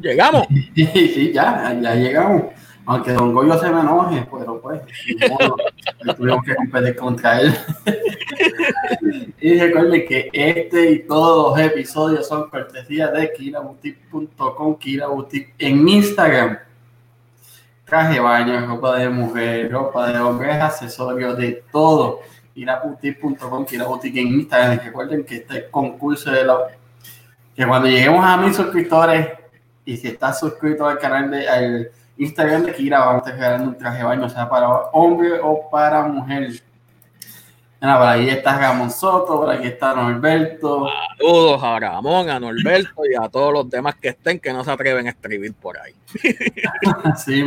Llegamos. sí, ya, ya llegamos. Aunque Don Goyo se me enoje, pero pues, tuvimos que competir contra él. y recuerden que este y todos los episodios son cortesía de kiraboutique.com, Kiraboutique en Instagram. Traje baño, ropa de mujer, ropa de hombres, accesorios, de todo. Kiraboutique.com, Kiraboutique en Instagram. Recuerden que este concurso de la... Que cuando lleguemos a mil suscriptores y si estás suscrito al canal de... Al, Instagram de Kira, vamos a estar regalando un traje de baño, sea para hombre o para mujer. Bueno, por ahí está Ramón Soto, por aquí está Norberto. Saludos a Ramón, a Norberto y a todos los demás que estén que no se atreven a escribir por ahí. sí.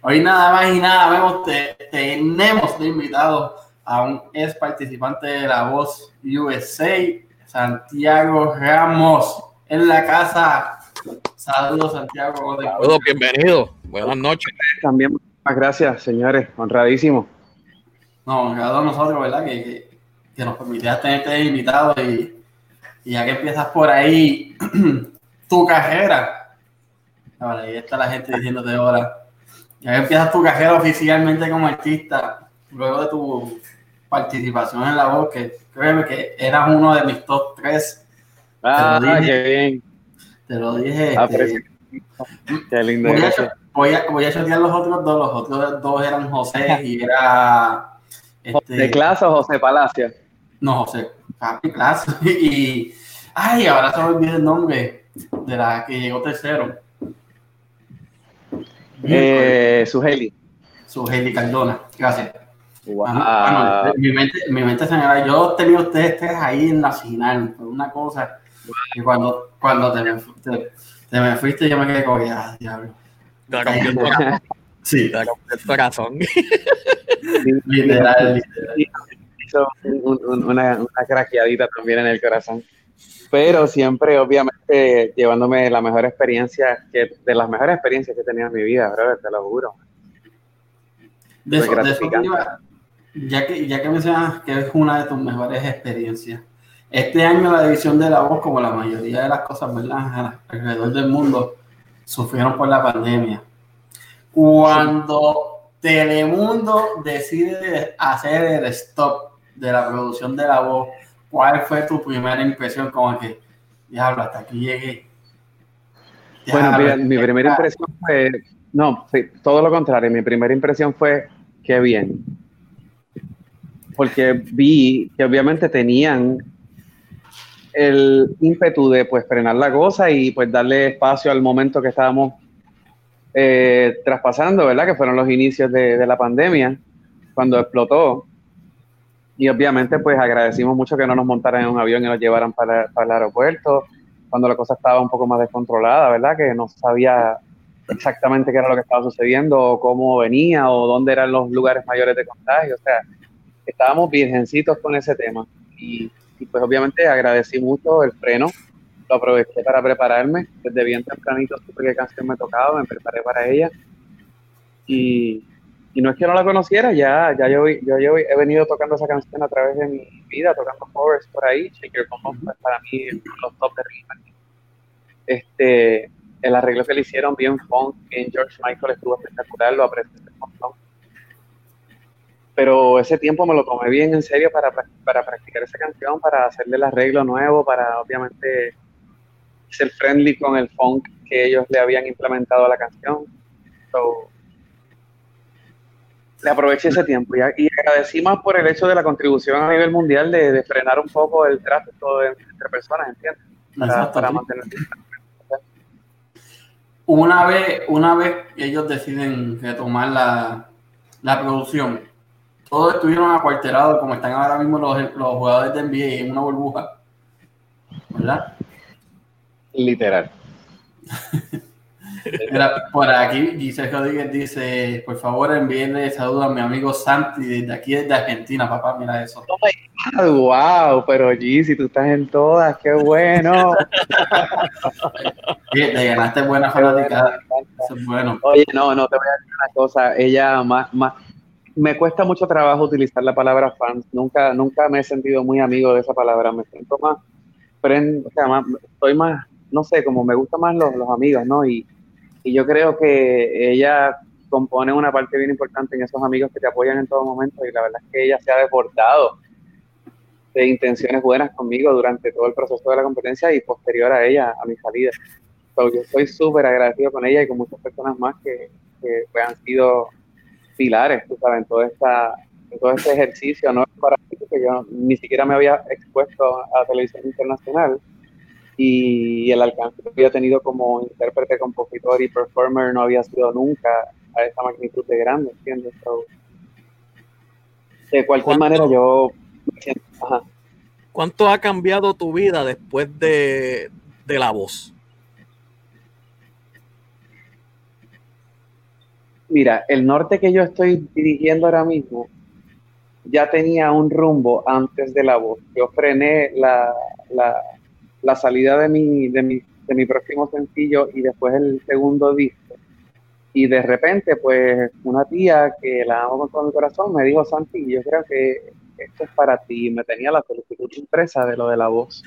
Hoy nada más y nada te, tenemos de invitado a un ex participante de La Voz USA, Santiago Ramos, en la casa. Saludos, Santiago. Saludos, bienvenido. Buenas noches. También, muchas gracias, señores. Honradísimo. No, honrado a nosotros, ¿verdad? Que, que, nos permitieras tenerte invitado y, y, ya que empiezas por ahí tu carrera. Ahora, ahí está la gente diciéndote ahora. Ya que empiezas tu carrera oficialmente como artista, luego de tu participación en la voz, que créeme que eras uno de mis top 3. Ah, qué bien. Te lo dije. Ah, este, qué lindo voy a, voy a chatear los otros dos. Los otros dos eran José y era. Este, ¿De clase o José Palacio? No, José. Papi clase. Y. Ay, ahora se me olvidó el nombre de la que llegó tercero. Eh, Sugeli. Sugeli Cardona. Gracias. Wow. Bueno, mi mente, mi mente señora, yo tenía ustedes tres ahí en la final, por una cosa. Cuando, cuando te, te, te, me fuiste, yo me quedé como, ah, diablo. Sí. el corazón. literal, Hizo una, una craqueadita también en el corazón. Pero siempre, obviamente, llevándome la mejor experiencia, que, de las mejores experiencias que he tenido en mi vida, brother, te lo juro. De eso, ya, que, ya que mencionas que es una de tus mejores experiencias, este año la división de la voz, como la mayoría de las cosas, ¿verdad? Alrededor del mundo, sufrieron por la pandemia. Cuando Telemundo decide hacer el stop de la producción de la voz, ¿cuál fue tu primera impresión? Como que, diablo, hasta aquí llegué. bueno, mi primera impresión fue, no, todo lo contrario, mi primera impresión fue, qué bien. Porque vi que obviamente tenían el ímpetu de pues frenar la cosa y pues darle espacio al momento que estábamos eh, traspasando, ¿verdad? Que fueron los inicios de, la pandemia, cuando explotó. Y obviamente pues agradecimos mucho que no nos montaran en un avión y nos llevaran para, para el aeropuerto, cuando la cosa estaba un poco más descontrolada, ¿verdad? Que no sabía exactamente qué era lo que estaba sucediendo, o cómo venía, o dónde eran los lugares mayores de contagio. O sea, estábamos virgencitos con ese tema. Y y pues obviamente agradecí mucho el freno, lo aproveché para prepararme, desde bien tempranito supe qué canción me tocaba, me preparé para ella. Y, y no es que no la conociera, ya, ya yo, yo, yo, he venido tocando esa canción a través de mi vida, tocando covers por ahí, Shake Your para mí los top de ritmo. Este, el arreglo que le hicieron bien funk, bien George Michael estuvo espectacular, lo aprecié un montón pero ese tiempo me lo tomé bien en serio para, para practicar esa canción, para hacerle el arreglo nuevo, para obviamente ser friendly con el funk que ellos le habían implementado a la canción. le aproveché ese tiempo y, y, agradecí más por el hecho de la contribución a nivel mundial de, frenar un poco el tráfico entre personas, ¿entiendes? Para, para mantener una vez, una vez ellos deciden retomar la, la producción, todos estuvieron acuarterados como están ahora mismo los, los jugadores de NBA en una burbuja. ¿Verdad? Literal. por aquí Giselle Rodríguez dice, por favor envíenle saludos a mi amigo Santi desde aquí desde Argentina, papá, mira eso. Oh wow, pero si tú estás en todas, qué bueno. te ganaste buena fanática. bueno. Oye, no, no, te voy a decir una cosa, ella más, más, me cuesta mucho trabajo utilizar la palabra fans. Nunca, nunca me he sentido muy amigo de esa palabra. Me siento más, o sea, más estoy más no sé, como me gustan más los, amigos, ¿no? Y, yo creo que ella compone una parte bien importante en esos amigos que te apoyan en todo momento y la verdad es que ella se ha deportado de intenciones buenas conmigo durante todo el proceso de la competencia y posterior a ella, a mi salida. yo estoy súper agradecido con ella y con muchas personas más que, que pues, han sido pilares, tú sabes, en, toda esta, en todo este ejercicio, no para mí, porque yo ni siquiera me había expuesto a televisión internacional y el alcance que había tenido como intérprete, compositor y performer no había sido nunca a esa magnitud de grande, ¿entiendes? de cualquier manera, yo ¿Cuánto ha cambiado tu vida después de, de la voz? Mira, el norte que yo estoy dirigiendo ahora mismo ya tenía un rumbo antes de la voz. Yo frené la, la, salida de mi, de, mi, de mi próximo sencillo y después el segundo disco. Y de repente, pues, una tía que la amo con todo mi corazón me dijo, Santi, yo creo que esto es para ti. Me tenía la solicitud impresa de lo de la voz.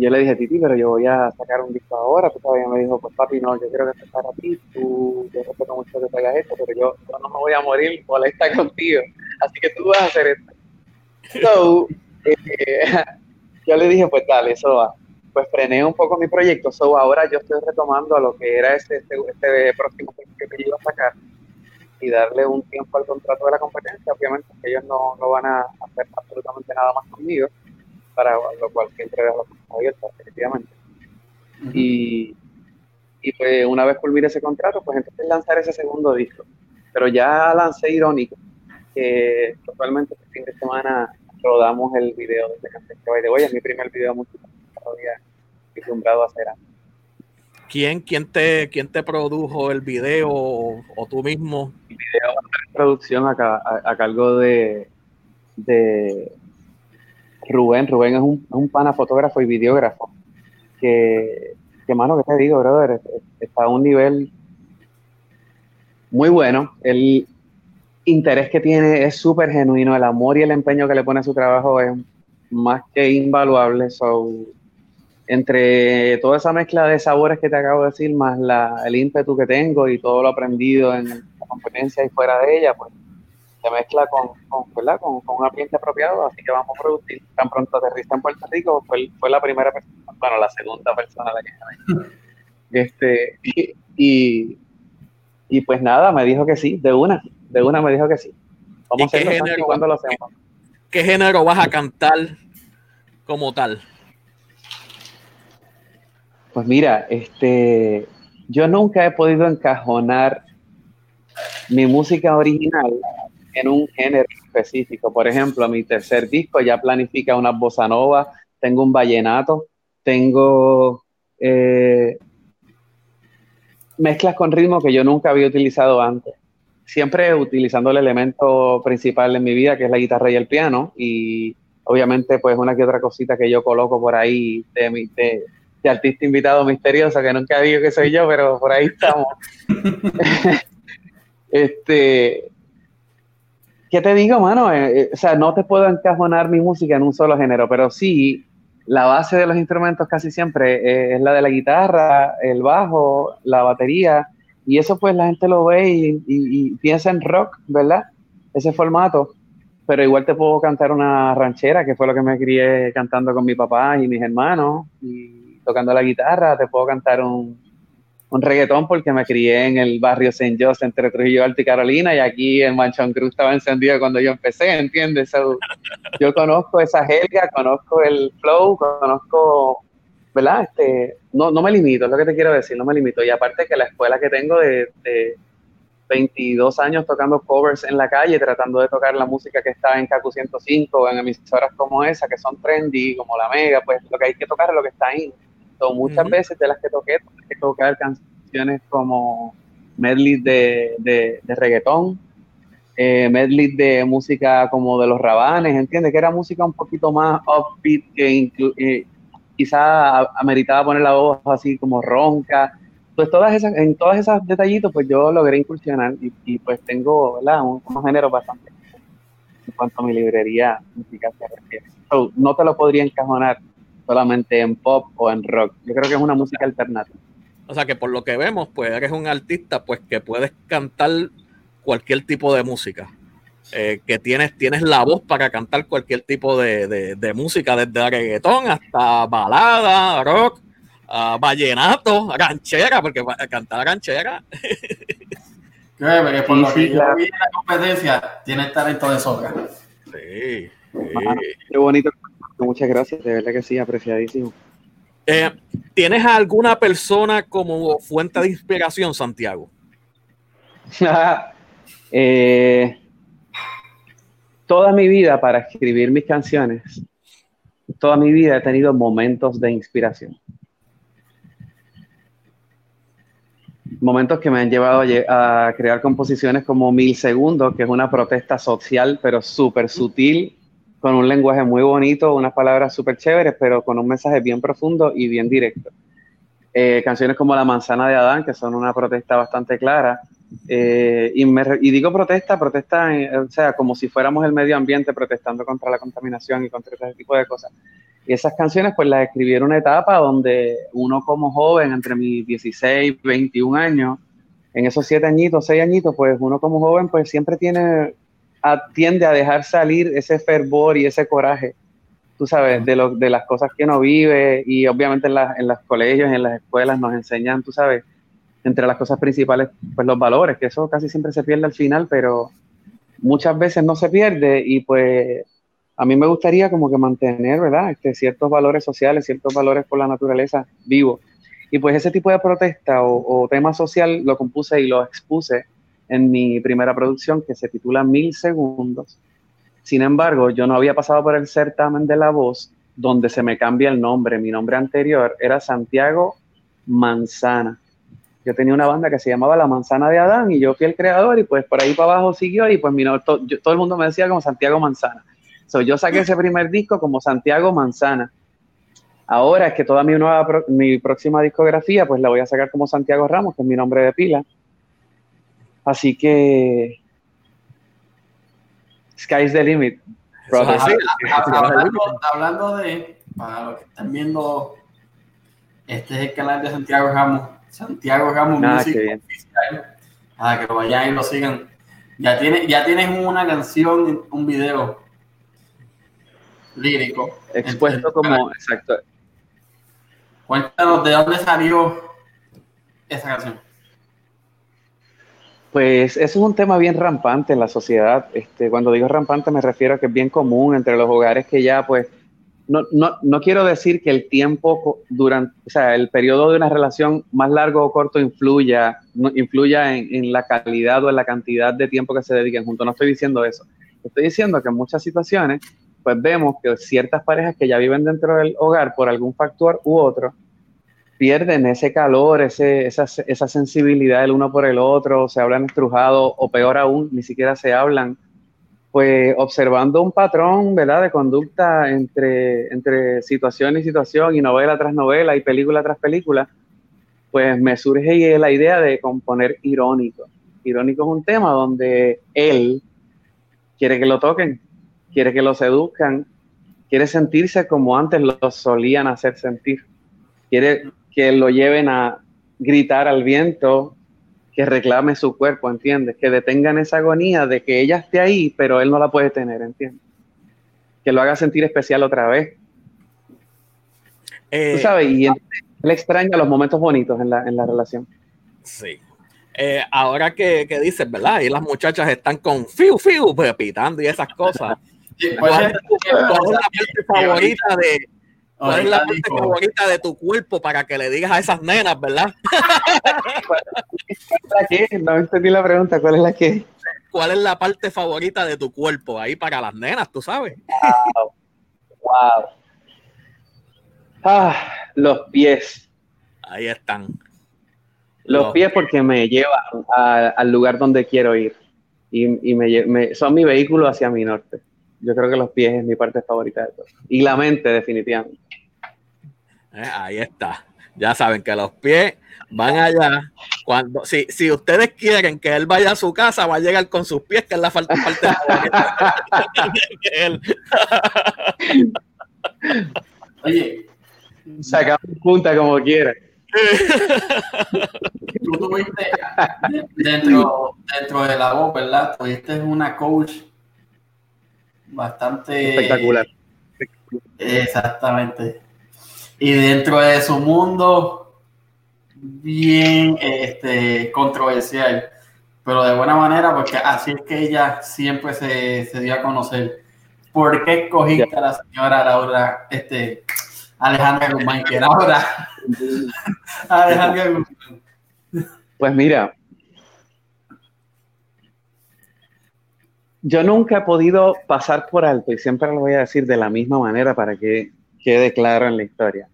Yo le dije, Titi, pero yo voy a sacar un disco ahora. Tú todavía me dijo, pues papi, no, yo creo que esto es para ti. Tú, yo respeto mucho que te hagas esto, pero yo, no me voy a morir por estar contigo. Así que tú vas a hacer esto. So, eh, yo le dije, pues dale, eso va. Pues frené un poco mi proyecto. So, ahora yo estoy retomando a lo que era este, este, este próximo que yo iba a sacar y darle un tiempo al contrato de la competencia, obviamente ellos no, no van a hacer absolutamente nada más conmigo, para lo cual siempre dejo la abierta, definitivamente. y, y pues una vez culmine ese contrato, pues entonces lanzar ese segundo disco. Pero ya lancé Irónico, que totalmente este fin de semana rodamos el video de esta canción que de hoy, es mi primer video musical todavía acostumbrado a hacer antes. ¿Quién, quién, te, ¿Quién te produjo el video o, tú mismo? El video producción a, a, cargo de, de Rubén. Rubén es un, un pana fotógrafo y videógrafo. Que, que que te digo, brother? Está a un nivel muy bueno. El interés que tiene es súper genuino. El amor y el empeño que le pone a su trabajo es más que invaluable. So, entre toda esa mezcla de sabores que te acabo de decir, más la, el ímpetu que tengo y todo lo aprendido en la competencia y fuera de ella, pues se mezcla con, con, ¿verdad? con, con un ambiente apropiado, así que vamos a producir. Tan pronto aterriza en Puerto Rico, fue, fue la primera persona, bueno, la segunda persona la que este y, y, y, pues nada, me dijo que sí, de una, de una me dijo que sí. Vamos a hacerlo cuando lo hacemos. ¿Qué género vas a cantar como tal? Pues mira, este, yo nunca he podido encajonar mi música original en un género específico. Por ejemplo, mi tercer disco ya planifica una bossa nova, tengo un vallenato, tengo eh, mezclas con ritmo que yo nunca había utilizado antes. Siempre utilizando el elemento principal en mi vida, que es la guitarra y el piano, y obviamente pues una que otra cosita que yo coloco por ahí de, mi, de, de artista invitado misterioso, que nunca digo que soy yo, pero por ahí estamos. este, ¿qué te digo, mano? Eh, eh, o sea, no te puedo encajonar mi música en un solo género, pero sí, la base de los instrumentos casi siempre eh, es la de la guitarra, el bajo, la batería, y eso pues la gente lo ve y, y piensa en rock, ¿verdad? Ese formato pero igual te puedo cantar una ranchera, que fue lo que me crié cantando con mi papá y mis hermanos, y tocando la guitarra, te puedo cantar un, un reggaetón porque me crié en el barrio St. Joseph entre Trujillo Alto y Carolina y aquí el Manchón Cruz estaba encendido cuando yo empecé, ¿entiendes? yo conozco esa jerga, conozco el flow, conozco, ¿verdad? Este, no, no me limito, es lo que te quiero decir, no me limito. Y aparte que la escuela que tengo de, de 22 años tocando covers en la calle, tratando de tocar la música que está en KQ 105 o en emisoras como esa, que son trendy, como la Mega, pues lo que hay que tocar es lo que está ahí muchas veces de las que toqué, tuve que tocar canciones como medley de, de, reggaetón, eh, medley de música como de los rabanes, ¿entiendes? Que era música un poquito más upbeat, que eh, quizá ameritaba poner la voz así como ronca. Pues todas esas, en todas esas detallitos, pues yo logré incursionar y, pues tengo, ¿verdad? Un, unos géneros bastante en cuanto a mi librería musical se refiere. no te lo podría encajonar solamente en pop o en rock. Yo creo que es una música alternativa. O sea que por lo que vemos, pues eres un artista pues que puedes cantar cualquier tipo de música. Eh, que tienes, tienes la voz para cantar cualquier tipo de, música, desde reggaetón hasta balada, rock, uh, vallenato, ranchera, porque cantar ranchera. Porque por lo que yo vi en la competencia, tiene talento de sobra. Sí. qué bonito. Muchas gracias, de verdad que sí, apreciadísimo. Eh, ¿Tienes alguna persona como fuente de inspiración, Santiago? eh, toda mi vida para escribir mis canciones, toda mi vida he tenido momentos de inspiración. Momentos que me han llevado a, crear composiciones como Mil Segundos, que es una protesta social, pero súper sutil, con un lenguaje muy bonito, unas palabras súper chéveres, pero con un mensaje bien profundo y bien directo. Eh, canciones como La Manzana de Adán, que son una protesta bastante clara, eh, y, digo protesta, protesta, o sea, como si fuéramos el medio ambiente protestando contra la contaminación y contra ese tipo de cosas. Y esas canciones, pues las escribí en una etapa donde uno como joven, entre mis 16, 21 años, en esos 7 añitos, 6 añitos, pues uno como joven, pues siempre tiene, tiende a dejar salir ese fervor y ese coraje, tú sabes, de, lo, de las cosas que uno vive y obviamente en, en los colegios, en las escuelas nos enseñan, tú sabes, entre las cosas principales, pues los valores, que eso casi siempre se pierde al final, pero muchas veces no se pierde y pues a mí me gustaría como que mantener, ¿verdad? Este, ciertos valores sociales, ciertos valores por la naturaleza vivos. Y pues ese tipo de protesta o, tema social lo compuse y lo expuse en mi primera producción que se titula Mil Segundos. Sin embargo, yo no había pasado por el certamen de la voz donde se me cambia el nombre. Mi nombre anterior era Santiago Manzana yo tenía una banda que se llamaba La Manzana de Adán y yo fui el creador y pues por ahí para abajo siguió y pues mi todo el mundo me decía como Santiago Manzana. So, yo saqué ese primer disco como Santiago Manzana. Ahora es que toda mi nueva, mi próxima discografía pues la voy a sacar como Santiago Ramos, que es mi nombre de pila. Así que sky's the limit. hablando, de, para los que están viendo, este es el canal de Santiago Ramos Santiago Ramos ah, Music que lo vayan y lo sigan. Ya, tiene, ya tienes una canción, un video lírico. Expuesto como, exacto. Cuéntanos de dónde salió esa canción. Pues eso es un tema bien rampante en la sociedad. Este, cuando digo rampante me refiero a que es bien común entre los hogares que ya pues no, no, no, quiero decir que el tiempo durante, o sea, el periodo de una relación más largo o corto influya, influya en, la calidad o en la cantidad de tiempo que se dediquen juntos. No estoy diciendo eso. Estoy diciendo que en muchas situaciones, pues vemos que ciertas parejas que ya viven dentro del hogar por algún factor u otro, pierden ese calor, ese, esa, esa sensibilidad el uno por el otro, se hablan estrujados o peor aún, ni siquiera se hablan pues observando un patrón, ¿verdad?, de conducta entre, entre situación y situación y novela tras novela y película tras película, pues me surge la idea de componer irónico. Irónico es un tema donde él quiere que lo toquen, quiere que lo seduzcan, quiere sentirse como antes lo solían hacer sentir, quiere que lo lleven a gritar al viento que reclame su cuerpo, ¿entiendes? Que detengan esa agonía de que ella esté ahí, pero él no la puede tener, ¿entiendes? Que lo haga sentir especial otra vez. Eh, Tú sabes, y él extraña los momentos bonitos en la, en la relación. Sí. Eh, ahora que, que, dices, ¿verdad? Y las muchachas están con fiu, fiu, pues, pitando y esas cosas. ¿Cuál es la parte favorita de, ¿Cuál es la parte favorita de tu cuerpo para que le digas a esas nenas, verdad? ¿Cuál es la que? No entendí la pregunta, ¿cuál es la que? ¿Cuál es la parte favorita de tu cuerpo ahí para las nenas, tú sabes? Wow. wow. Ah, los pies. Ahí están. Los, pies porque me llevan al lugar donde quiero ir y, y me, son mi vehículo hacia mi norte. Yo creo que los pies es mi parte favorita de todo. Y la mente, definitivamente. Eh, ahí está. Ya saben que los pies van allá. Cuando, si, si ustedes quieren que él vaya a su casa, va a llegar con sus pies, que es la falta parte de él. Oye, Sacamos punta como quiera. Tú tuviste dentro, dentro de la voz, ¿verdad? Tuviste una coach bastante espectacular. Exactamente. Y dentro de su mundo, bien este, controversial, pero de buena manera, porque así es que ella siempre se, se dio a conocer. ¿Por qué escogiste a la señora Laura, este, Alejandra Guzmán, que Laura? Alejandra Guzmán. Pues mira, yo nunca he podido pasar por alto, y siempre lo voy a decir de la misma manera para que quede claro en la historia.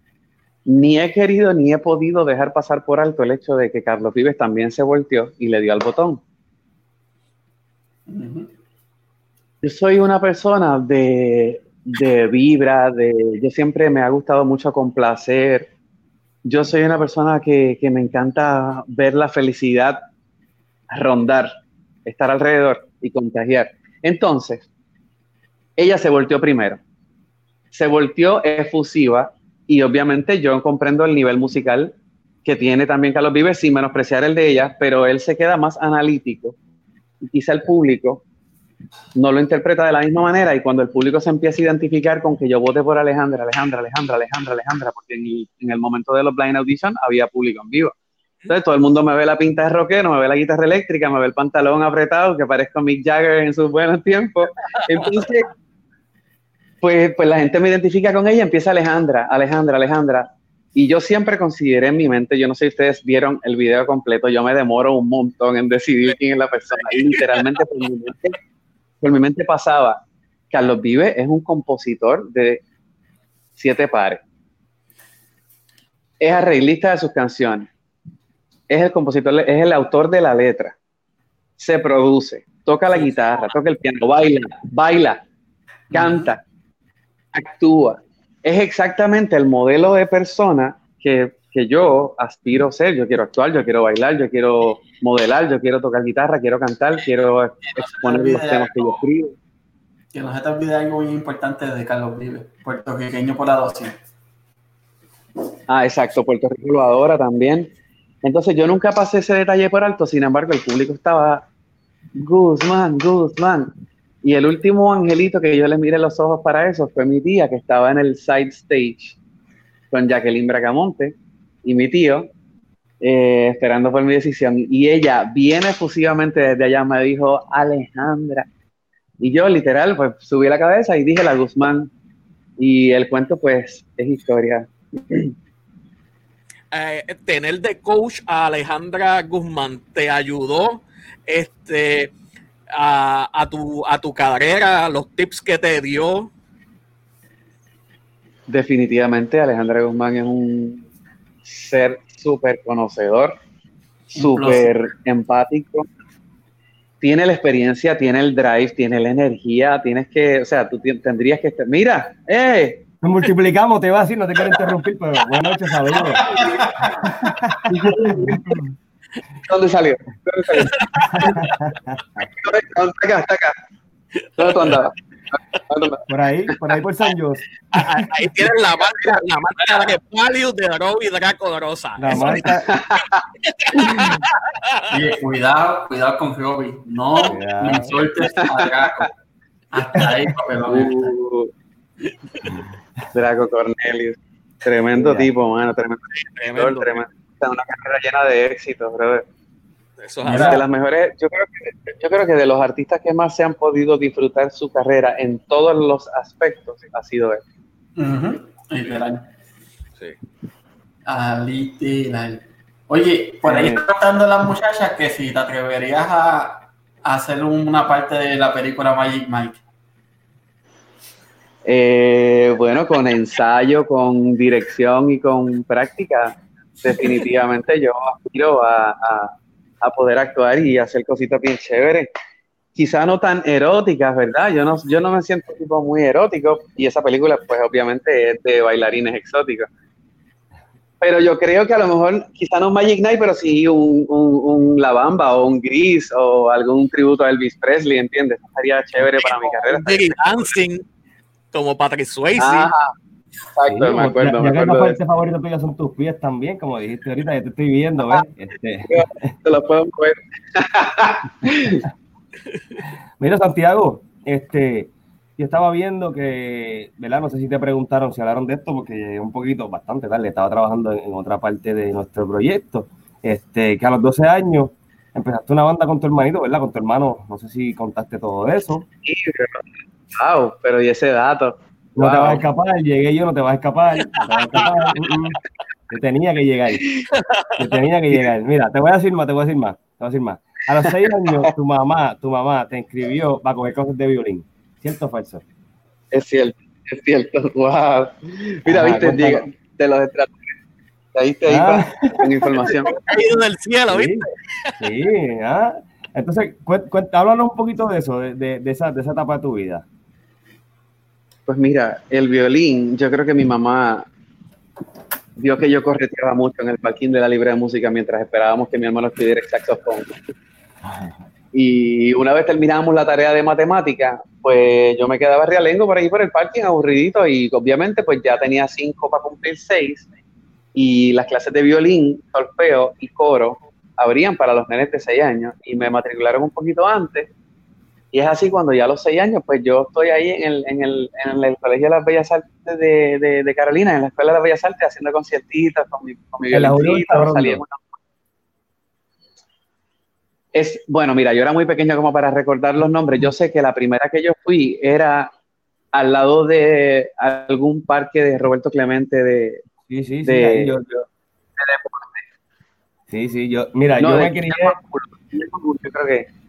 Ni he querido ni he podido dejar pasar por alto el hecho de que Carlos Vives también se volteó y le dio al botón. Yo soy una persona de, de vibra, de, yo siempre me ha gustado mucho complacer. Yo soy una persona que, que me encanta ver la felicidad rondar, estar alrededor y contagiar. Entonces, ella se volteó primero. Se volteó efusiva y obviamente yo comprendo el nivel musical que tiene también Carlos Vives sin menospreciar el de ella, pero él se queda más analítico y quizá el público no lo interpreta de la misma manera y cuando el público se empieza a identificar con que yo vote por Alejandra, Alejandra, Alejandra, Alejandra, Alejandra, porque en el, en el momento de los blind audition había público en vivo. Entonces todo el mundo me ve la pinta de rockero, me ve la guitarra eléctrica, me ve el pantalón apretado, que parezco Mick Jagger en sus buenos tiempos. Entonces, pues, pues la gente me identifica con ella, empieza Alejandra, Alejandra, Alejandra. Y yo siempre consideré en mi mente, yo no sé si ustedes vieron el video completo, yo me demoro un montón en decidir quién es la persona. Y literalmente por mi mente, por mi mente pasaba, Carlos Vive es un compositor de siete pares. Es arreglista de sus canciones es el compositor, es el autor de la letra. Se produce, toca la guitarra, toca el piano, baila, baila, canta, actúa. Es exactamente el modelo de persona que, que yo aspiro a ser. Yo quiero actuar, yo quiero bailar, yo quiero modelar, yo quiero tocar guitarra, quiero cantar, quiero exponer los temas que yo escribo. Que no se te olvide algo muy importante de Carlos Vive, puertorriqueño por adopción. Ah, exacto, Puerto Rico lo adora también. Entonces yo nunca pasé ese detalle por alto, sin embargo el público estaba, Guzmán, Guzmán. Y el último angelito que yo le miré los ojos para eso fue mi tía, que estaba en el side stage con Jacqueline Bracamonte y mi tío, eh, esperando por mi decisión. Y ella, bien efusivamente desde allá, me dijo, Alejandra. Y yo literal, pues subí la cabeza y dije la Guzmán. Y el cuento, pues, es historia. Eh, tener de coach a Alejandra Guzmán te ayudó este, a, tu, a tu carrera, los tips que te dio? Definitivamente, Alejandra Guzmán es un ser súper conocedor, súper empático. Tiene la experiencia, tiene el drive, tiene la energía, tienes que, o sea, tú tendrías que estar, mira, ¡eh! Nos multiplicamos, te va a decir, no te quiero interrumpir, pero buenas noches, saludos. ¿Dónde salió? ¿Dónde salió? Acá, está acá. ¿Dónde tú andabas? Por ahí, por ahí por San José. Ahí tienes la marca, la marca de Palio de Robbie Draco Rosa. La marca. Oye, cuidado, cuidado con Robbie. No me insultes a Draco. Hasta ahí, papelón. Draco Cornelius. Tremendo tipo, mano. Tremendo. Tremendo. tremendo. Una carrera llena de éxitos, brother. Eso es de las mejores, yo creo, que, yo creo que de los artistas que más se han podido disfrutar su carrera en todos los aspectos ha sido él. Sí. literal. Oye, por ahí está contando las muchachas que si te atreverías a, a hacer una parte de la película Magic Mike. Eh, bueno, con ensayo, con dirección y con práctica, definitivamente yo aspiro a, poder actuar y hacer cositas bien chéveres. Quizá no tan eróticas, ¿verdad? Yo no, yo no me siento tipo muy erótico y esa película pues obviamente es de bailarines exóticos. Pero yo creo que a lo mejor, quizá no Magic Night, pero sí un, un, La Bamba o un Gris o algún tributo a Elvis Presley, ¿entiendes? Estaría chévere para mi carrera. Dancing como Patrick Swayze. Exacto, me acuerdo, ya, me ya que acuerdo la de parte favorita tuya son tus pies también, como dijiste ahorita, ya te estoy viendo, ¿ves? Este. Te lo puedo mover. Mira, Santiago, este, yo estaba viendo que, ¿verdad? No sé si te preguntaron, si hablaron de esto, porque un poquito, bastante tarde, estaba trabajando en, en otra parte de nuestro proyecto. Este, que a los 12 años empezaste una banda con tu hermanito, ¿verdad? Con tu hermano, no sé si contaste todo eso. Sí, pero- Wow, pero y ese dato. No te vas a escapar, llegué yo, no te vas a escapar. No te vas a escapar. Mm, mm. Yo tenía que llegar. Yo tenía que llegar. Mira, te voy a decir más, te voy a decir más, te voy a decir más. A los seis años, tu mamá, tu mamá te inscribió para coger cosas de violín. ¿Cierto o falso? Es cierto, es cierto. Wow. Mira, Ajá, viste, llega, de los extraterrestres. Ahí te Ah. iba con información. Caído del cielo, ¿viste? Sí, sí, ah. Entonces, cuen- háblanos un poquito de eso, de, de- de esa, de esa etapa de tu vida. Pues mira, el violín, yo creo que mi mamá vio que yo correteaba mucho en el parking de la libre de música mientras esperábamos que mi hermano estudiara el saxofón. Y una vez terminábamos la tarea de matemática, pues yo me quedaba realengo por ahí por el parking, aburridito, y obviamente pues ya tenía cinco para cumplir seis, y las clases de violín, solfeo y coro abrían para los nenes de seis años, y me matricularon un poquito antes, y es así cuando ya a los seis años, pues yo estoy ahí en el, en el, en el Colegio de las Bellas Artes de, de, de Carolina, en la Escuela de las Bellas Artes, haciendo conciertitos con mi, con mi Es, bueno, mira, yo era muy pequeño como para recordar los nombres. Yo sé que la primera que yo fui era al lado de algún parque de Roberto Clemente de... Sí, sí, sí. De- yo, yo- Sí, sí, yo, mira, no, yo me crié, yo creo que...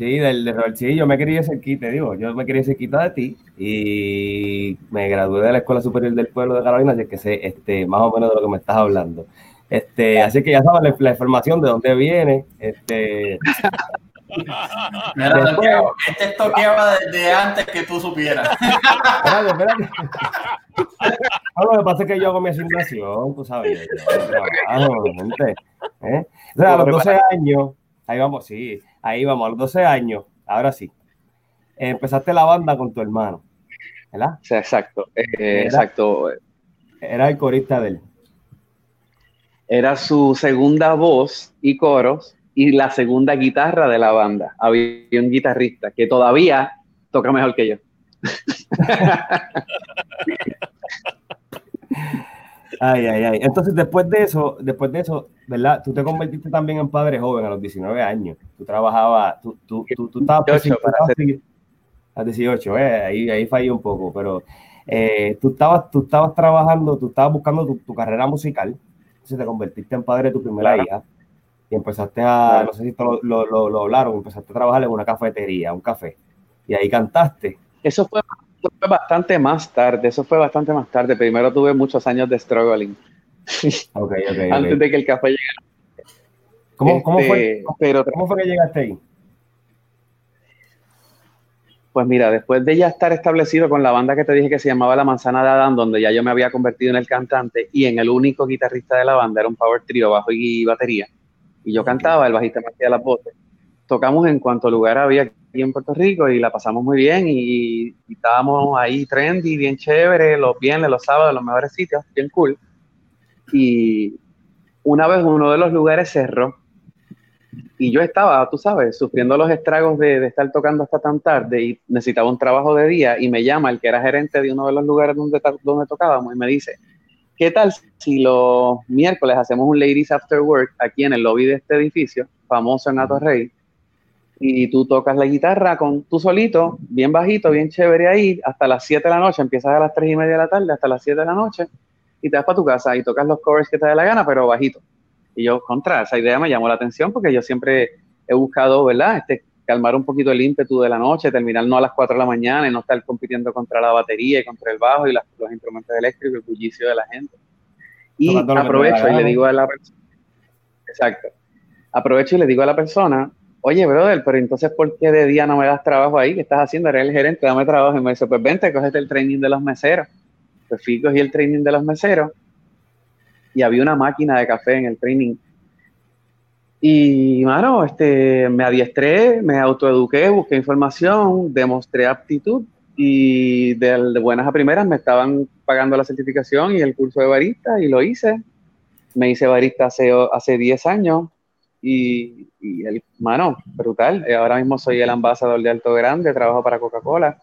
sí, del de Robert, sí, yo me crié cerquita, te digo, yo me crié cerquita de ti y me gradué de la Escuela Superior del Pueblo de Carolina, así que sé este, más o menos de lo que me estás hablando. Este, así que ya sabes la, la información de dónde viene, este, Mira, Después- este toqueaba desde antes que tú supieras. Espérate, espérate. No, lo que pasa es que yo hago mi asignación, tú sabes. Yo, yo gente, ¿eh? O sea, a los 12 años, ahí vamos, sí, ahí vamos, a los 12 años, ahora sí. Empezaste la banda con tu hermano, ¿verdad? Sea, exacto, eh, Era- exacto. Era el corista de él. Era su segunda voz y coros y la segunda guitarra de la banda. Había un guitarrista que todavía toca mejor que yo. Ay, ay, ay. Entonces, después de eso, después de eso, ¿verdad? Tú te convertiste también en padre joven a los 19 años. Tú trabajabas, tú, tú, tú, tú estabas 18 tú para segui- a 18, eh, ahí, ahí fallé un poco, pero eh, tú, estabas, tú estabas trabajando, tú estabas buscando tu, tu carrera musical, entonces te convertiste en padre de tu primera Claro. hija y empezaste a, no sé si lo, lo, lo, lo hablaron, empezaste a trabajar en una cafetería, un café, y ahí cantaste. Eso fue, eso fue bastante más tarde, eso fue bastante más tarde. Primero tuve muchos años de struggling antes de que el café llegara. ¿Cómo, cómo, Este, fue, Pero ¿Cómo fue que llegaste ahí? Pues mira, después de ya estar establecido con la banda que te dije que se llamaba La Manzana de Adán, donde ya yo me había convertido en el cantante y en el único guitarrista de la banda, era un power trio, bajo y batería, y yo cantaba, el bajista me hacía las voces. Tocamos en cuanto lugar había aquí en Puerto Rico y la pasamos muy bien y, estábamos ahí trendy, bien chévere, los viernes, los sábados, los mejores sitios, bien cool. Y una vez uno de los lugares cerró y yo estaba, tú sabes, sufriendo los estragos de, estar tocando hasta tan tarde y necesitaba un trabajo de día y me llama el que era gerente de uno de los lugares donde, donde tocábamos y me dice, ¿qué tal si los miércoles hacemos un Ladies After Work aquí en el lobby de este edificio, famoso en Atorrey, y tú tocas la guitarra con tú solito, bien bajito, bien chévere ahí, hasta las 7 de la noche, empiezas a las 3 y media de la tarde hasta las 7 de la noche y te vas para tu casa y tocas los covers que te dé la gana, pero bajito. Y yo, contra, esa idea me llamó la atención porque yo siempre he buscado, ¿verdad? Este, calmar un poquito el ímpetu de la noche, terminar no a las 4 de la mañana y no estar compitiendo contra la batería y contra el bajo y las- los instrumentos eléctricos, el bullicio de la gente. Y aprovecho y le digo a la persona, exacto, aprovecho y le digo a la persona, oye, brother, pero entonces, ¿por qué de día no me das trabajo ahí? ¿Qué estás haciendo? Eres el gerente, dame trabajo. Y me dice, pues vente, cógete el training de los meseros. Pues fui, cogí el training de los meseros y había una máquina de café en el training. Y, mano, este, me adiestré, me autoeduqué, busqué información, demostré aptitud y de, buenas a primeras me estaban pagando la certificación y el curso de barista y lo hice. Me hice barista hace, hace 10 años y, y el, mano, brutal. Eh, ahora mismo soy el ambasador de Alto Grande, trabajo para Coca-Cola.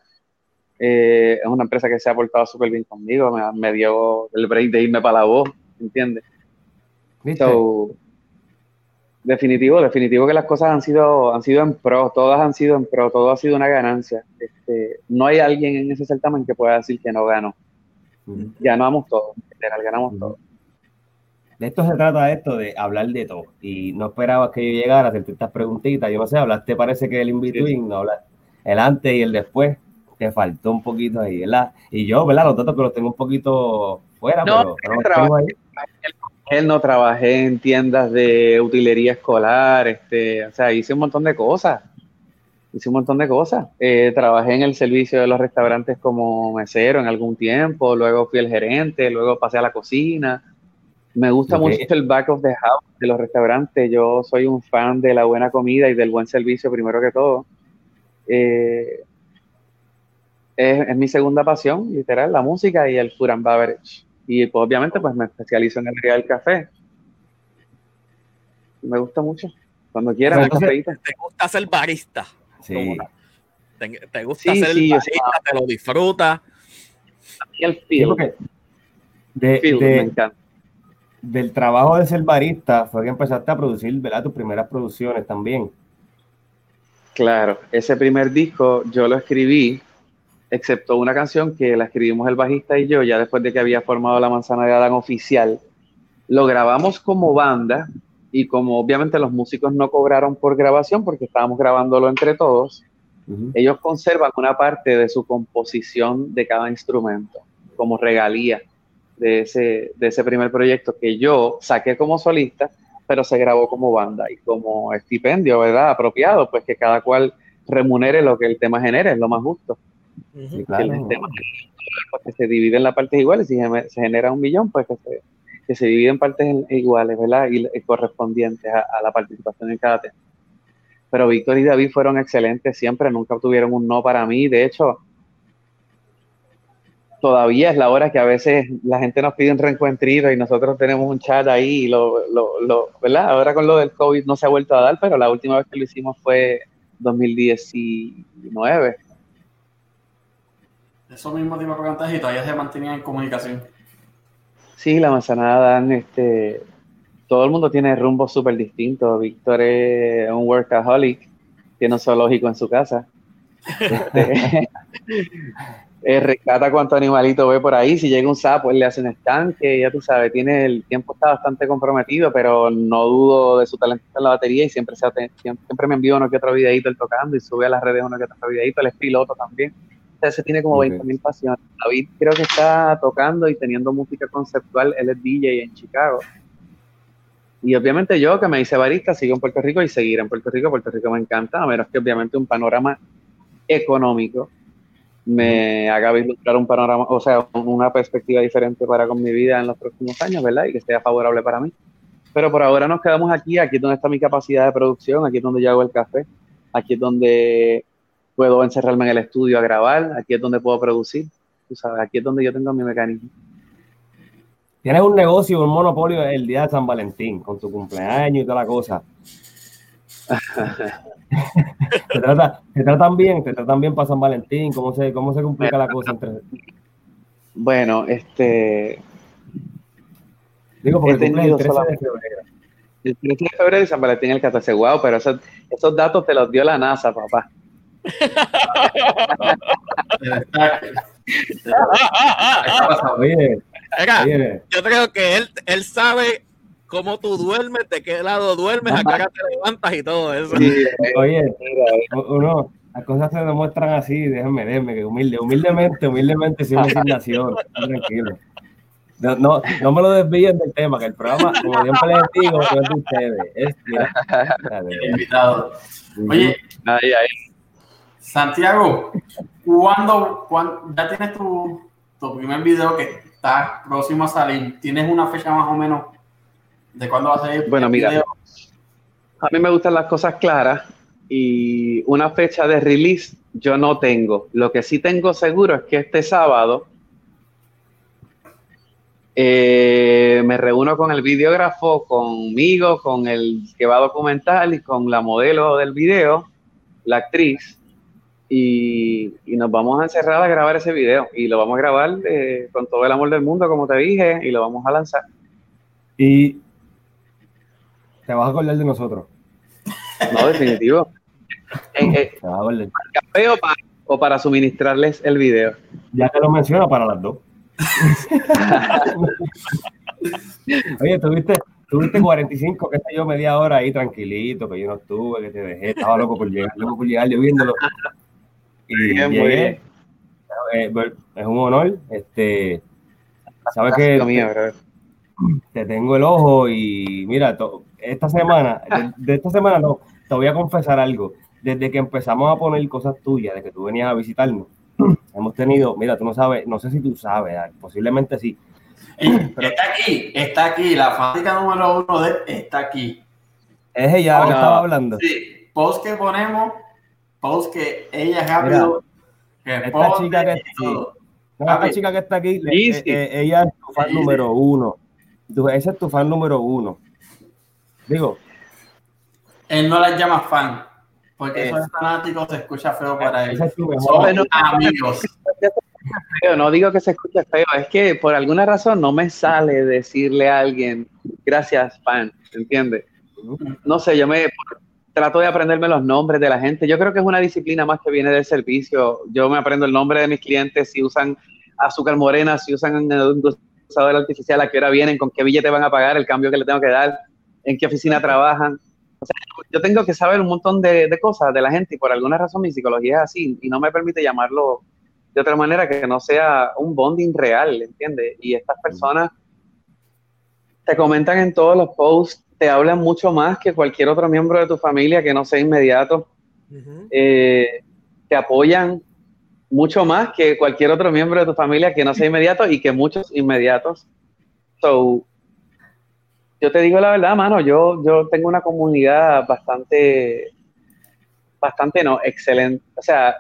Eh, es una empresa que se ha portado súper bien conmigo, me, me, dio el break de irme para la voz, ¿entiendes? So, definitivo, definitivo que las cosas han sido, han sido en pro, todas han sido en pro, todo ha sido una ganancia. Este, no hay alguien en ese certamen que pueda decir que no ganó. Ganamos todo, literal, ganamos todo. De esto se trata esto, de hablar de todo. Y no esperabas que yo llegara a hacerte estas preguntitas. Yo no sé, hablaste, parece que el in-between, no el antes y el después, te faltó un poquito ahí, ¿verdad? Y yo, ¿verdad? Los datos que los tengo un poquito fuera, no, pero, él no trabajé en tiendas de utilería escolar, este, o sea, hice un montón de cosas. Hice un montón de cosas. Eh, trabajé en el servicio de los restaurantes como mesero en algún tiempo, luego fui el gerente, luego pasé a la cocina. Me gusta mucho el back of the house de los restaurantes. Yo soy un fan de la buena comida y del buen servicio, primero que todo. Eh, es, es, mi segunda pasión, literal, la música y el food and beverage. Y pues, obviamente pues me especializo en el área del café. Me gusta mucho. Cuando quieran, ¿Te gusta ser barista? Sí. ¿Te, gusta ser barista? ¿Te lo disfrutas? el feel. de, me encanta. Del trabajo de ser barista fue que empezaste a producir, ¿verdad? Tus primeras producciones también. Claro, ese primer disco yo lo escribí excepto una canción que la escribimos el bajista y yo, ya después de que había formado la Manzana de Adán oficial, lo grabamos como banda y como obviamente los músicos no cobraron por grabación porque estábamos grabándolo entre todos, ellos conservan una parte de su composición de cada instrumento como regalía de ese, de ese primer proyecto que yo saqué como solista, pero se grabó como banda y como estipendio, ¿verdad? Apropiado, pues que cada cual remunere lo que el tema genere, es lo más justo que se divide en las partes iguales, si se genera un millón, pues que se, que se divide en partes iguales, ¿verdad? Y, correspondientes a, la participación en cada tema. Pero Víctor y David fueron excelentes siempre, nunca tuvieron un no para mí. De hecho, todavía es la hora que a veces la gente nos pide un reencuentrito y nosotros tenemos un chat ahí, y lo, lo, lo, ¿verdad? Ahora con lo del COVID no se ha vuelto a dar, pero la última vez que lo hicimos fue 2019 eso mismo te iba a preguntar y todavía se mantenía en comunicación. Sí, la manzanada dan este. Todo el mundo tiene rumbos súper distintos. Víctor es un workaholic, tiene un zoológico en su casa. Este, eh, rescata cuánto animalito ve por ahí. Si llega un sapo, él le hace un estanque. Ya tú sabes, tiene el tiempo está bastante comprometido, pero no dudo de su talento en la batería y siempre, se, siempre me envía uno que otro videito él tocando y sube a las redes uno que otro videito. Él es piloto también ese tiene como 20.000 pasiones. David creo que está tocando y teniendo música conceptual, él es DJ en Chicago. Y obviamente yo que me hice barista, sigo en Puerto Rico y seguir en Puerto Rico. Puerto Rico me encanta, a menos que obviamente un panorama económico me haga vislumbrar un panorama, o sea, una perspectiva diferente para con mi vida en los próximos años, ¿verdad? Y que sea favorable para mí. Pero por ahora nos quedamos aquí, aquí es donde está mi capacidad de producción, aquí es donde yo hago el café, aquí es donde puedo encerrarme en el estudio a grabar, aquí es donde puedo producir, tú sabes, aquí es donde yo tengo mi mecanismo. Tienes un negocio, un monopolio el día de San Valentín, con tu cumpleaños y toda la cosa. ¿Te, tratan bien? ¿Te tratan bien para San Valentín? ¿Cómo se, cómo se complica la cosa entre Bueno, este... Digo, porque el 13 de febrero. El 13 de febrero y San Valentín el 14. Wow, pero esos, esos datos te los dio la NASA, papá. yo creo que él, él sabe cómo tú duermes, de qué lado duermes, a qué hora te levantas y todo eso. oye, uno, las cosas se demuestran así, déjenme, déjenme, que humilde, humildemente, humildemente, sin resignación, tranquilo. No, no, no me lo desvíen del tema, que el programa, como siempre les digo, es de ustedes. Es, invitado. Oye, ahí, ahí. Santiago, ¿cuándo, ya tienes tu, primer video que está próximo a salir? ¿Tienes una fecha más o menos de cuándo va a salir? Bueno, mira, a mí me gustan las cosas claras y una fecha de release yo no tengo. Lo que sí tengo seguro es que este sábado eh, me reúno con el videógrafo, conmigo, con el que va a documentar y con la modelo del video, la actriz, y, nos vamos a encerrar a grabar ese video y lo vamos a grabar eh, con todo el amor del mundo, como te dije, y lo vamos a lanzar. Y te vas a acordar de nosotros. No, definitivo. Eh, ¿Te vas a acordar? ¿Café o para, o para suministrarles el video? Ya te lo menciono para las dos. Oye, tuviste, tuviste 45, que sé yo, media hora ahí tranquilito, que yo no estuve, que te dejé, estaba loco por llegar, loco por llegar, yo viéndolo. Y llegué, eh, es un honor, este, sabes que te, te, tengo el ojo y mira, esta semana, de, esta semana no, te voy a confesar algo, desde que empezamos a poner cosas tuyas, de que tú venías a visitarnos, hemos tenido, mira, tú no sabes, no sé si tú sabes, posiblemente sí. Pero, está aquí, está aquí, la fábrica número uno de está aquí. Es ella la que estaba hablando. Sí, post que ponemos, post que ella es rápido. esta chica que, esta chica que está aquí, eh, eh, ella es tu fan número uno. Ese es tu fan número uno. Digo. Él no la llama fan. Porque eso es fanático, se escucha feo para él. Son amigos. No digo que se escuche feo, es que por alguna razón no me sale decirle a alguien gracias, fan, ¿entiendes? No sé, yo me trato de aprenderme los nombres de la gente. Yo creo que es una disciplina más que viene del servicio. Yo me aprendo el nombre de mis clientes, si usan azúcar morena, si usan un endulzador artificial, a qué hora vienen, con qué billete van a pagar, el cambio que le tengo que dar, en qué oficina trabajan yo tengo que saber un montón de, cosas de la gente y por alguna razón mi psicología es así y no me permite llamarlo de otra manera que no sea un bonding real, ¿entiendes? Y estas personas te comentan en todos los posts, te hablan mucho más que cualquier otro miembro de tu familia que no sea inmediato. Eh, te apoyan mucho más que cualquier otro miembro de tu familia que no sea inmediato y que muchos inmediatos. So, yo te digo la verdad, mano, yo, yo tengo una comunidad bastante, bastante, no, excelente, o sea,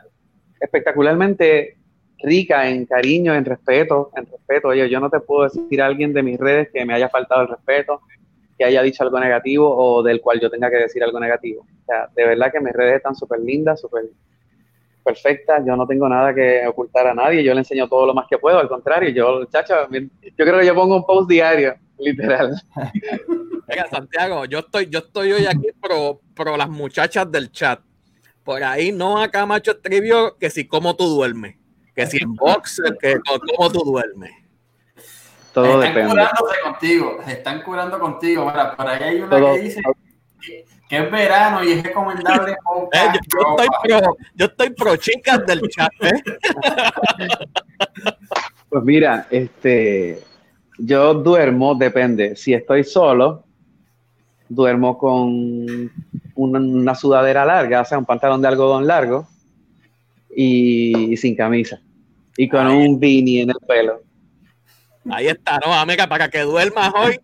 espectacularmente rica en cariño, en respeto, en respeto. Oye, yo no te puedo decir a alguien de mis redes que me haya faltado el respeto, que haya dicho algo negativo o del cual yo tenga que decir algo negativo. O sea, de verdad que mis redes están súper lindas, súper perfectas. Yo no tengo nada que ocultar a nadie. Yo le enseño todo lo más que puedo. Al contrario, yo, chacho, yo creo que yo pongo un post diario literal. Venga, Santiago, yo estoy, yo estoy hoy aquí pro, pro las muchachas del chat. Por ahí no acá macho trivio que si cómo tú duermes, que si en box, que cómo tú duermes. Todo están curándose contigo, se están curando contigo. Mira, por ahí hay una que dice que, es verano y es recomendable. Eh, yo, estoy pro, yo estoy pro chicas del chat. ¿eh? Pues mira, este yo duermo, depende. Si estoy solo, duermo con una, sudadera larga, o sea, un pantalón de algodón largo y, sin camisa. Y con un beanie en el pelo. Ahí está, ¿no, amiga? Para que duermas hoy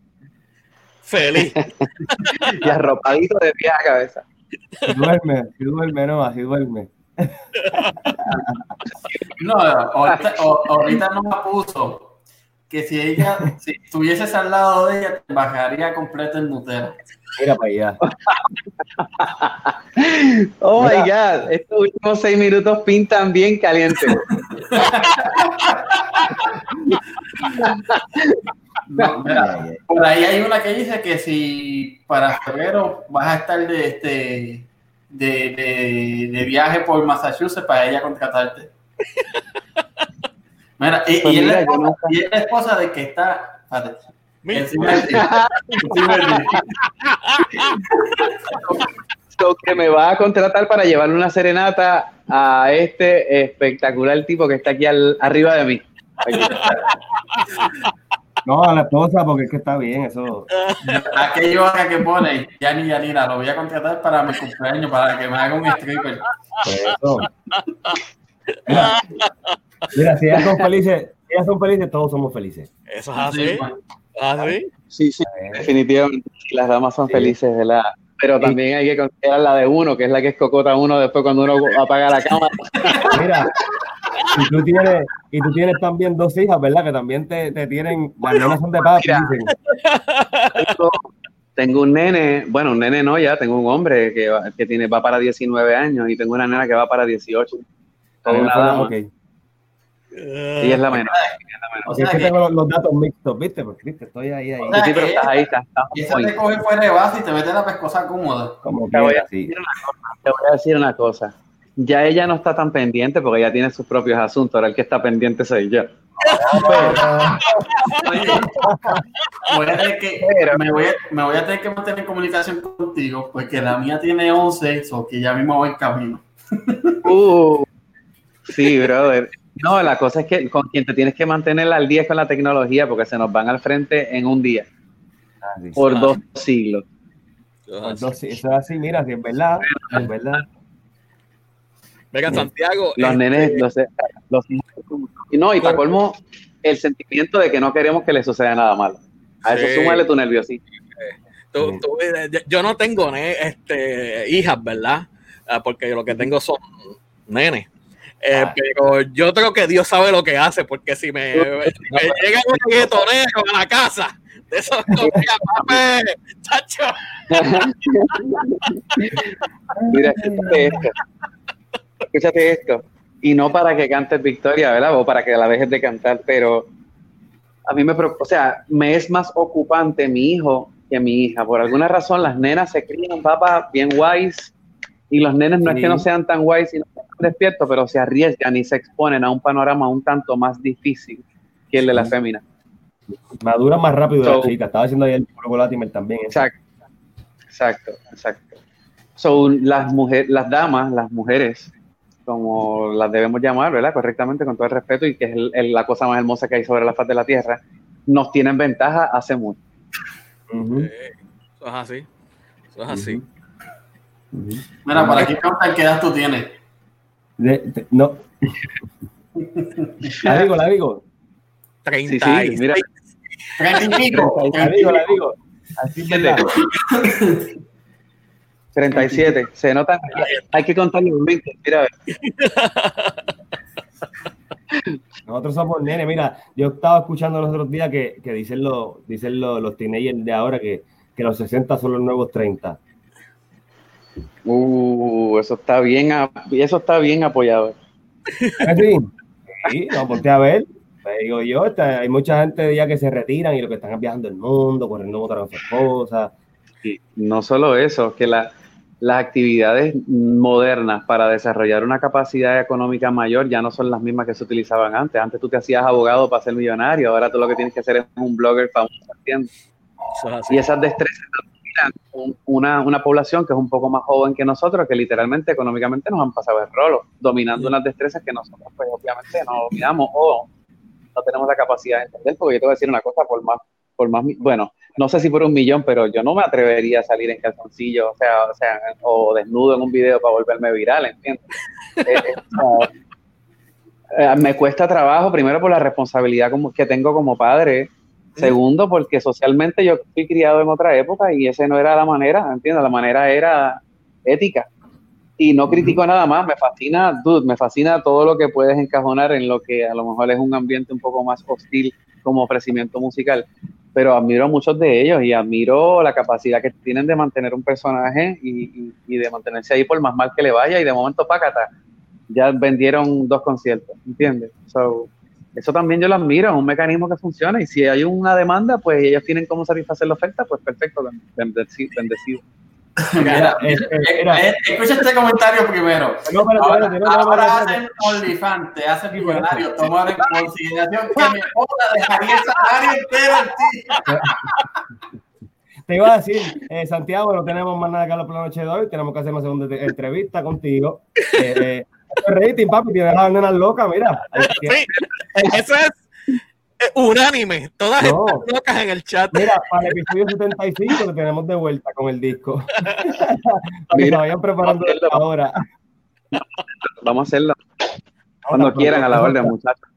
feliz. y arropadito de pie a cabeza. duerme, si duerme, no, así duerme. no, ahorita, ahorita no me puso que si ella, si estuvieses al lado de ella, te bajaría completo el Nutella. Mira para allá. Oh my God, estos últimos seis minutos pintan bien caliente. por ahí hay una que dice que si para febrero vas a estar de este de, de, de viaje por Massachusetts para ella contratarte. Mira, y, pues y, mira, es la esposa, y, es la esposa, de que está. so que me va a contratar para llevarle una serenata a este espectacular tipo que está aquí al, arriba de mí. No, a la esposa, porque es que está bien eso. Aquello que pone, Yani Yanira, lo voy a contratar para mi cumpleaños, para que me haga un stripper. Eso. Mira, si ellas son felices, ellas son felices, todos somos felices. Eso es así. ¿Así? Sí, sí, definitivamente. Las damas son felices, de la Pero también hay que considerar la de uno, que es la que es cocota uno después cuando uno apaga la cámara. Mira, y tú tienes, y tú tienes también dos hijas, ¿verdad? Que también te, te tienen, las nenas son de papi, mira. dicen. Tengo, tengo un nene, bueno, un nene no ya, tengo un hombre que, va- que tiene, va para 19 años y tengo una nena que va para 18. Toda una dama. Ok. Y es la menor. O sea que que tengo los, los datos mixtos, ¿viste? Porque viste, estoy ahí, ahí. O sea, Sí, pero que- estás ahí, estás, y esa te coge fuera de base y te mete la pescosa cómoda. Como Te voy a sí. decir una cosa, te voy a decir una cosa. Ya ella no está tan pendiente porque ella tiene sus propios asuntos. Ahora el que está pendiente soy yo. Oye, voy a tener que, Pero- me, voy a, me voy a tener que mantener en comunicación contigo porque la mía tiene 11, o que ya mismo voy en camino. Uh, sí, brother. No, la cosa es que con quien te tienes que mantener al día es con la tecnología porque se nos van al frente en un día, Ah, por Ah. dos siglos. Pues dos, eso es así, mira, si es verdad, es verdad. Venga, Santiago. Los este, nenes, los, los y no, y para colmo, el sentimiento de que no queremos que le suceda nada malo. A eso Sí. súmale tu nerviosismo. tú- tú- eh, yo- no tengo este, hijas, ¿verdad? Ah, porque lo que tengo son nenes. Eh, Ah. Pero yo creo que Dios sabe lo que hace, porque si me, me llega un reggaetonero a la casa, de esos chacho. Mira, escúchate esto. Escúchate esto. Y no para que cantes Victoria, ¿verdad? O para que la dejes de cantar, pero a mí me preocupa, o sea, me es más ocupante mi hijo que mi hija. Por alguna razón, las nenas se crían, papá, bien guays, y los nenes no es que no sean tan guays y no están despiertos, pero se arriesgan y se exponen a un panorama un tanto más difícil que el de la fémina. Madura más rápido So- la chica. Estaba haciendo ayer el puro Latimer también. ¿eh? Exacto, exacto, exacto. So, las mujeres, las damas, las mujeres, como las debemos llamar, ¿verdad? Correctamente, con todo el respeto, y que es el- el- la cosa más hermosa que hay sobre la faz de la tierra, nos tienen ventaja hace mucho. Eso es así. Eso es así. ujú. Mira, para aquí preguntar qué edad tú tienes. De- de- no. La digo, la digo. Sí, sí, 36. mira, 30 y pico. La digo, la digo. Así verdad. 37, se nota, hay que contar los 20, mira, a ver. Nosotros somos nene. Mira, yo estaba escuchando los otros días que, que dicen, los, dicen los, los teenagers de ahora que, que los 60 son los nuevos 30. Uh, eso está bien, eso está bien apoyado. ¿Es así? Sí, no, ponte a ver. Te digo yo, está- hay mucha gente ya que se retiran y lo que están es viajando el mundo, corriendo su esposa. Y no solo eso, que la- las actividades modernas para desarrollar una capacidad económica mayor ya no son las mismas que se utilizaban antes. Antes tú te hacías abogado para ser millonario, ahora tú lo que tienes que hacer es un blogger famoso. ¿entiendes? Y esas destrezas un- una, una población que es un poco más joven que nosotros, que literalmente económicamente nos han pasado el rolo, dominando unas destrezas que nosotros pues obviamente no dominamos o no tenemos la capacidad de entender, porque yo te voy a decir una cosa, por más, por más, bueno, no sé si por un millón, pero yo no me atrevería a salir en calzoncillo, o sea, o sea, o desnudo en un video para volverme viral, ¿entiendes? Eh, eh, eh, me cuesta trabajo, primero por la responsabilidad como, que tengo como padre, segundo porque socialmente yo fui criado en otra época y esa no era la manera, ¿entiendes? La manera era ética. Y no critico nada más, me fascina, dude, me fascina todo lo que puedes encajonar en lo que a lo mejor es un ambiente un poco más hostil como ofrecimiento musical, pero admiro a muchos de ellos y admiro la capacidad que tienen de mantener un personaje y, y- y de mantenerse ahí por más mal que le vaya y de momento pácata, ya vendieron dos conciertos, ¿entiendes? So, eso también yo lo admiro, es un mecanismo que funciona y si hay una demanda, pues ellos tienen cómo satisfacer la oferta, pues perfecto, bendecido. bendecido. Mira, Eh, eh, mira. eh, escucha este comentario primero. No, Ahora, no, no, ahora hacen OnlyFans, te hacen millonario. Tomar en consideración que mi esposa dejaría el salario entero en ti. Te iba a decir, eh, Santiago, no tenemos más nada que hablar por la noche de hoy. Tenemos que hacer una segunda entrevista contigo. Eh, eh, rating, papi, tienes a las nenas locas, mira. Sí, eso es unánime. Todas No. están locas en el chat. Mira, para el episodio 75 lo tenemos de vuelta con el disco. para que se vayan preparando vamos ahora. Vamos a hacerlo cuando quieran a la orden, muchachos.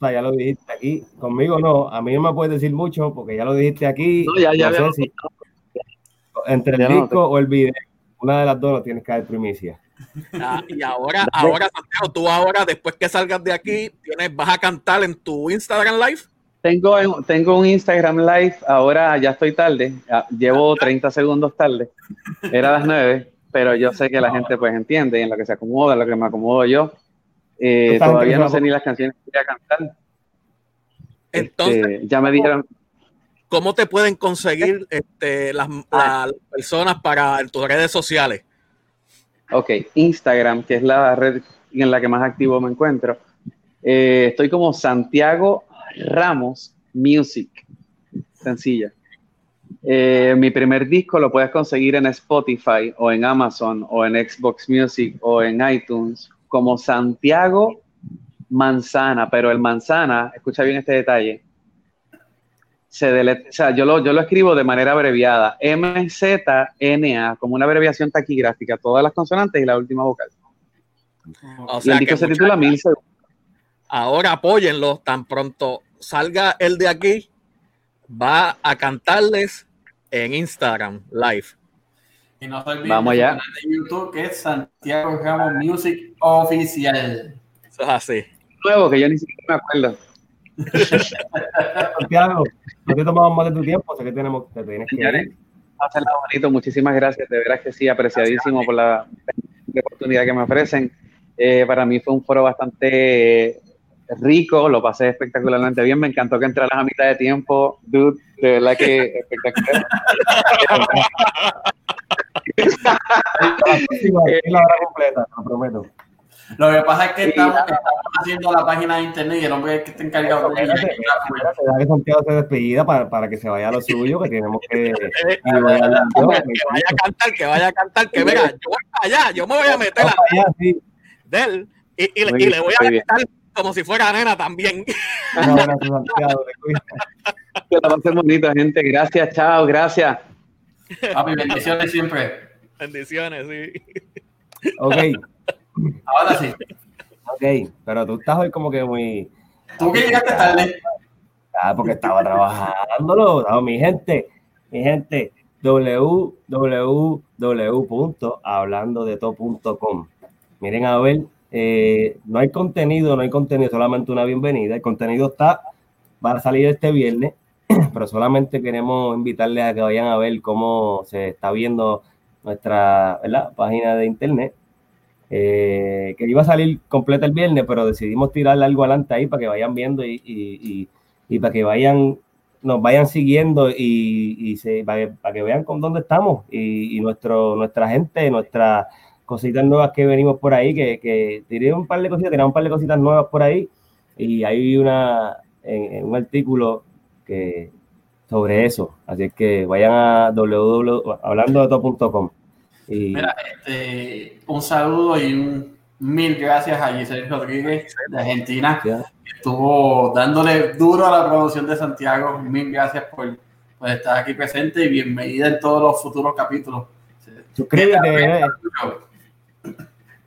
Ya lo dijiste aquí. Conmigo no. A mí no me puedes decir mucho porque ya lo dijiste aquí. No, ya, ya sé si- Entre el no disco o el video, una de las dos lo tienes que dar primicia. Ah, y ahora, ahora, Santiago, tú ahora, después que salgas de aquí, tienes, vas a cantar en tu Instagram Live. Tengo, tengo un Instagram Live, ahora ya estoy tarde, ah, llevo 30 segundos tarde, era a las 9, pero yo sé que la gente pues entiende y en lo que se acomoda, en lo que me acomodo yo. Eh, todavía no se sé ni las canciones que voy a cantar. Entonces, Este, ya me dijeron, ¿cómo te pueden conseguir este, las, las personas para en tus redes sociales? Ok, Instagram, que es la red en la que más activo me encuentro, eh, estoy como Santiago Ramos Music, sencilla. Eh, mi primer disco lo puedes conseguir en Spotify o en Amazon o en Xbox Music o en iTunes como Santiago Manzana, pero el Manzana, escucha bien este detalle, se dele- o sea, yo lo, yo lo escribo de manera abreviada, M-Z-N-A, como una abreviación taquigráfica, todas las consonantes y la última vocal. O y sea el que disco se titula Mil Segundos. ahora apóyenlo, tan pronto salga el de aquí, va a cantarles en Instagram Live. Y no se olviden Vamos allá. canal de YouTube que es Santiago Ramos Music Oficial. Eso es así. Nuevo, que yo ni siquiera me acuerdo. Santiago, no te tomamos más de tu tiempo, sé que tenemos, te tienes que ir. Bonito, muchísimas gracias, de veras que sí, apreciadísimo por la, la oportunidad que me ofrecen. Eh, para mí fue un foro bastante rico, lo pasé espectacularmente bien, me encantó que entraras a mitad de tiempo, dude, de verdad que espectacular. La hora completa, te lo prometo. Lo que pasa es que Sí, estamos, haciendo la página de internet y el hombre que está encargado de ella. Deja que Santiago se despedida para, para que se vaya a lo suyo, que tenemos que Eh, que vaya a cantar, que vaya a cantar, que venga, yo voy para allá, yo me voy a meter a Vamos allá, sí. de él y, y le- y voy a cantar como si fuera nena también. Un abrazo, Santiago. Que la pasen bonito, gente. Gracias, chao, gracias. Papi, bendiciones siempre. Bendiciones, sí. Ok, Ahora sí. ok, pero tú estás hoy como que muy... Tú que llegaste tarde. Ah, porque estaba trabajándolo. No, mi gente, mi gente, www.hablandodetop.com. Miren a ver, eh, no hay contenido, no hay contenido, solamente una bienvenida. El contenido está, va a salir este viernes, pero solamente queremos invitarles a que vayan a ver cómo se está viendo nuestra ¿verdad? página de internet. Eh, que iba a salir completa el viernes, pero decidimos tirarle algo adelante ahí para que vayan viendo y, para que vayan, nos vayan siguiendo y, para, que, vean con dónde estamos y, nuestro, nuestra gente, nuestras cositas nuevas que venimos por ahí, que, tiré un par de cositas, tenemos un par de cositas nuevas por ahí y hay una, en, un artículo que sobre eso, así que vayan a www, hablando de todo.com y Mira, este, un saludo y un mil gracias a Giselle Rodríguez de Argentina. que Estuvo dándole duro a la promoción de Santiago. Mil gracias por, por estar aquí presente y bienvenida en todos los futuros capítulos. suscríbete, eh.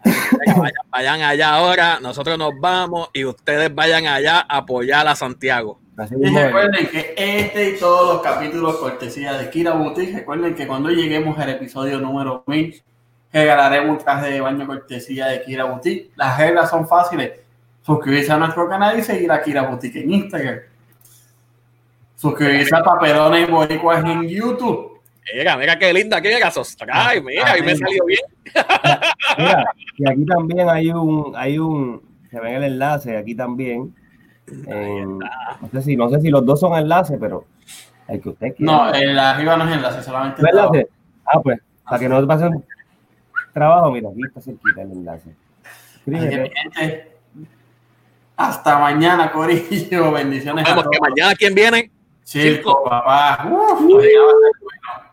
Vayan, vayan allá ahora, nosotros nos vamos y ustedes vayan allá a apoyar a Santiago. Así Y recuerden que este y todos los capítulos cortesía de Kira Boutique, recuerden que cuando lleguemos al episodio número 1000, regalaremos un traje de baño cortesía de Kira Boutique. Las reglas son fáciles. Suscribirse a nuestro canal y seguir a Kira Boutique en Instagram. Suscribirse a Papelones Boricuas en YouTube. Mira, mira qué linda que era Ay, mira, y me salió bien. Mira, y aquí también hay un, hay un, se ve en el enlace aquí también. En- no sé si, no sé si los dos son enlaces, pero el que usted quiera. No, el arriba no es enlace, solamente ¿No enlace? Ah, pues, para que no te pasen trabajo, mira, aquí está cerquita el enlace. Escríbete. hasta mañana, Corillo. Bendiciones a Vemos todos. que mañana quién viene. Circo, papá. Uf, a ser bueno.